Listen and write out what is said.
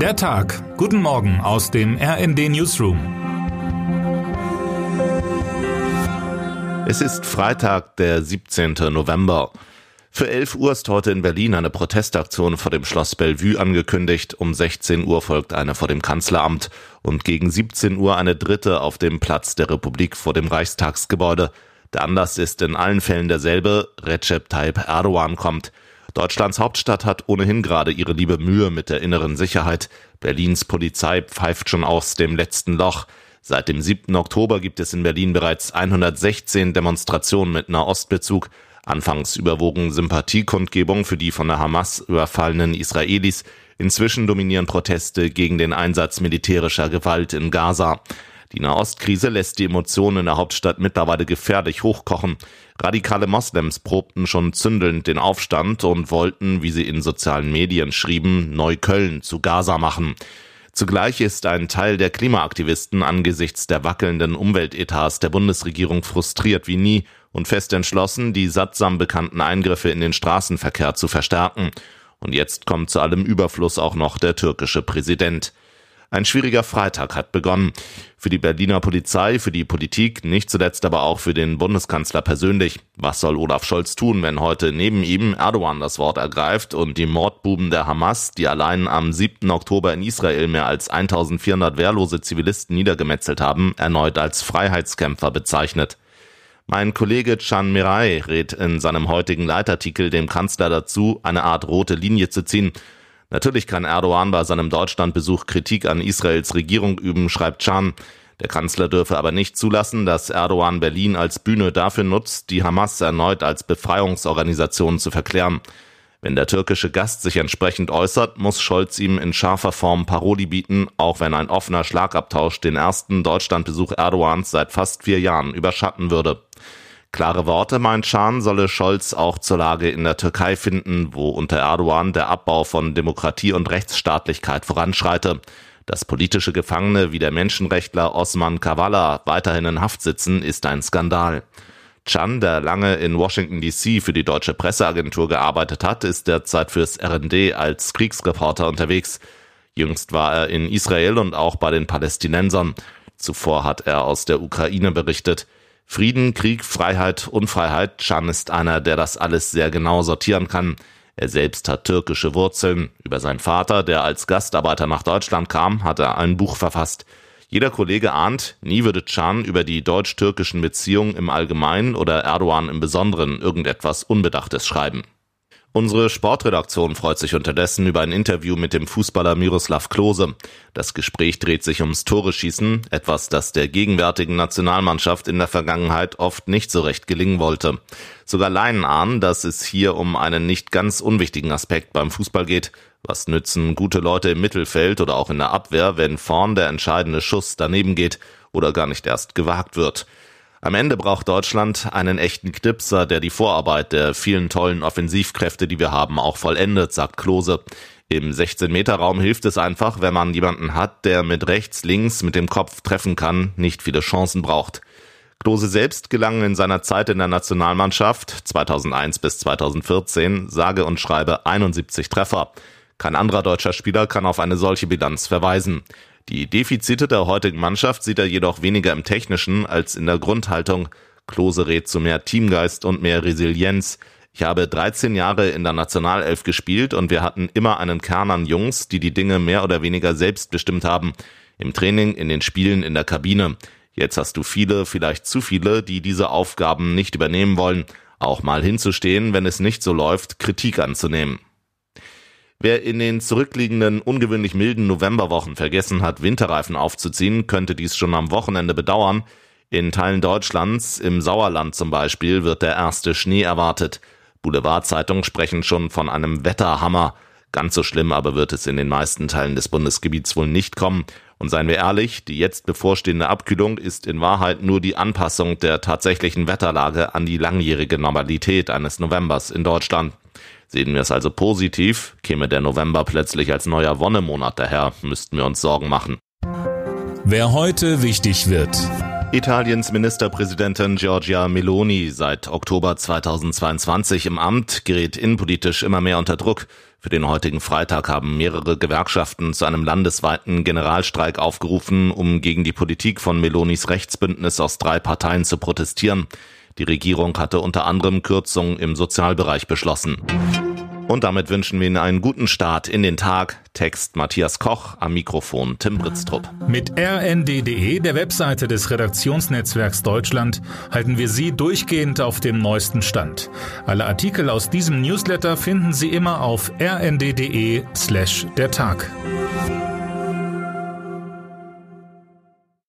Der Tag. Guten Morgen aus dem RND Newsroom. Es ist Freitag, der 17. November. Für 11 Uhr ist heute in Berlin eine Protestaktion vor dem Schloss Bellevue angekündigt. Um 16 Uhr folgt eine vor dem Kanzleramt und gegen 17 Uhr eine dritte auf dem Platz der Republik vor dem Reichstagsgebäude. Der Anlass ist in allen Fällen derselbe. Recep Tayyip Erdogan kommt. Deutschlands Hauptstadt hat ohnehin gerade ihre liebe Mühe mit der inneren Sicherheit. Berlins Polizei pfeift schon aus dem letzten Loch. Seit dem 7. Oktober gibt es in Berlin bereits 116 Demonstrationen mit Nahostbezug. Anfangs überwogen Sympathiekundgebungen für die von der Hamas überfallenen Israelis. Inzwischen dominieren Proteste gegen den Einsatz militärischer Gewalt in Gaza. Die Nahostkrise lässt die Emotionen in der Hauptstadt mittlerweile gefährlich hochkochen. Radikale Moslems probten schon zündelnd den Aufstand und wollten, wie sie in sozialen Medien schrieben, Neukölln zu Gaza machen. Zugleich ist ein Teil der Klimaaktivisten angesichts der wackelnden Umweltetats der Bundesregierung frustriert wie nie und fest entschlossen, die sattsam bekannten Eingriffe in den Straßenverkehr zu verstärken. Und jetzt kommt zu allem Überfluss auch noch der türkische Präsident. Ein schwieriger Freitag hat begonnen. Für die Berliner Polizei, für die Politik, nicht zuletzt aber auch für den Bundeskanzler persönlich. Was soll Olaf Scholz tun, wenn heute neben ihm Erdogan das Wort ergreift und die Mordbuben der Hamas, die allein am 7. Oktober in Israel mehr als 1400 wehrlose Zivilisten niedergemetzelt haben, erneut als Freiheitskämpfer bezeichnet? Mein Kollege Chan Mirai rät in seinem heutigen Leitartikel dem Kanzler dazu, eine Art rote Linie zu ziehen Natürlich kann Erdogan bei seinem Deutschlandbesuch Kritik an Israels Regierung üben, schreibt Can. Der Kanzler dürfe aber nicht zulassen, dass Erdogan Berlin als Bühne dafür nutzt, die Hamas erneut als Befreiungsorganisation zu verklären. Wenn der türkische Gast sich entsprechend äußert, muss Scholz ihm in scharfer Form Paroli bieten, auch wenn ein offener Schlagabtausch den ersten Deutschlandbesuch Erdogans seit fast vier Jahren überschatten würde. Klare Worte, meint Schahn, solle Scholz auch zur Lage in der Türkei finden, wo unter Erdogan der Abbau von Demokratie und Rechtsstaatlichkeit voranschreite. Dass politische Gefangene wie der Menschenrechtler Osman Kavala weiterhin in Haft sitzen, ist ein Skandal. Chan, der lange in Washington DC für die deutsche Presseagentur gearbeitet hat, ist derzeit fürs RND als Kriegsreporter unterwegs. Jüngst war er in Israel und auch bei den Palästinensern. Zuvor hat er aus der Ukraine berichtet. Frieden, Krieg, Freiheit, Unfreiheit. Can ist einer, der das alles sehr genau sortieren kann. Er selbst hat türkische Wurzeln. Über seinen Vater, der als Gastarbeiter nach Deutschland kam, hat er ein Buch verfasst. Jeder Kollege ahnt, nie würde Can über die deutsch-türkischen Beziehungen im Allgemeinen oder Erdogan im Besonderen irgendetwas Unbedachtes schreiben. Unsere Sportredaktion freut sich unterdessen über ein Interview mit dem Fußballer Miroslav Klose. Das Gespräch dreht sich ums Tore-Schießen, etwas, das der gegenwärtigen Nationalmannschaft in der Vergangenheit oft nicht so recht gelingen wollte. Sogar Leinen ahnen, dass es hier um einen nicht ganz unwichtigen Aspekt beim Fußball geht. Was nützen gute Leute im Mittelfeld oder auch in der Abwehr, wenn vorn der entscheidende Schuss daneben geht oder gar nicht erst gewagt wird? Am Ende braucht Deutschland einen echten Knipser, der die Vorarbeit der vielen tollen Offensivkräfte, die wir haben, auch vollendet, sagt Klose. Im 16-Meter-Raum hilft es einfach, wenn man jemanden hat, der mit rechts, links, mit dem Kopf treffen kann, nicht viele Chancen braucht. Klose selbst gelangen in seiner Zeit in der Nationalmannschaft 2001 bis 2014 sage und schreibe 71 Treffer. Kein anderer deutscher Spieler kann auf eine solche Bilanz verweisen. Die Defizite der heutigen Mannschaft sieht er jedoch weniger im Technischen als in der Grundhaltung. Klose rät zu mehr Teamgeist und mehr Resilienz. Ich habe 13 Jahre in der Nationalelf gespielt und wir hatten immer einen Kern an Jungs, die die Dinge mehr oder weniger selbst bestimmt haben. Im Training, in den Spielen, in der Kabine. Jetzt hast du viele, vielleicht zu viele, die diese Aufgaben nicht übernehmen wollen. Auch mal hinzustehen, wenn es nicht so läuft, Kritik anzunehmen. Wer in den zurückliegenden ungewöhnlich milden Novemberwochen vergessen hat, Winterreifen aufzuziehen, könnte dies schon am Wochenende bedauern. In Teilen Deutschlands, im Sauerland zum Beispiel, wird der erste Schnee erwartet. Boulevardzeitungen sprechen schon von einem Wetterhammer. Ganz so schlimm aber wird es in den meisten Teilen des Bundesgebiets wohl nicht kommen. Und seien wir ehrlich, die jetzt bevorstehende Abkühlung ist in Wahrheit nur die Anpassung der tatsächlichen Wetterlage an die langjährige Normalität eines Novembers in Deutschland. Sehen wir es also positiv, käme der November plötzlich als neuer Wonnemonat daher, müssten wir uns Sorgen machen. Wer heute wichtig wird. Italiens Ministerpräsidentin Giorgia Meloni, seit Oktober 2022 im Amt, gerät innenpolitisch immer mehr unter Druck. Für den heutigen Freitag haben mehrere Gewerkschaften zu einem landesweiten Generalstreik aufgerufen, um gegen die Politik von Melonis Rechtsbündnis aus drei Parteien zu protestieren. Die Regierung hatte unter anderem Kürzungen im Sozialbereich beschlossen. Und damit wünschen wir Ihnen einen guten Start in den Tag. Text Matthias Koch, am Mikrofon Tim Britztrup. Mit rnd.de, der Webseite des Redaktionsnetzwerks Deutschland, halten wir Sie durchgehend auf dem neuesten Stand. Alle Artikel aus diesem Newsletter finden Sie immer auf rnd.de slash der Tag.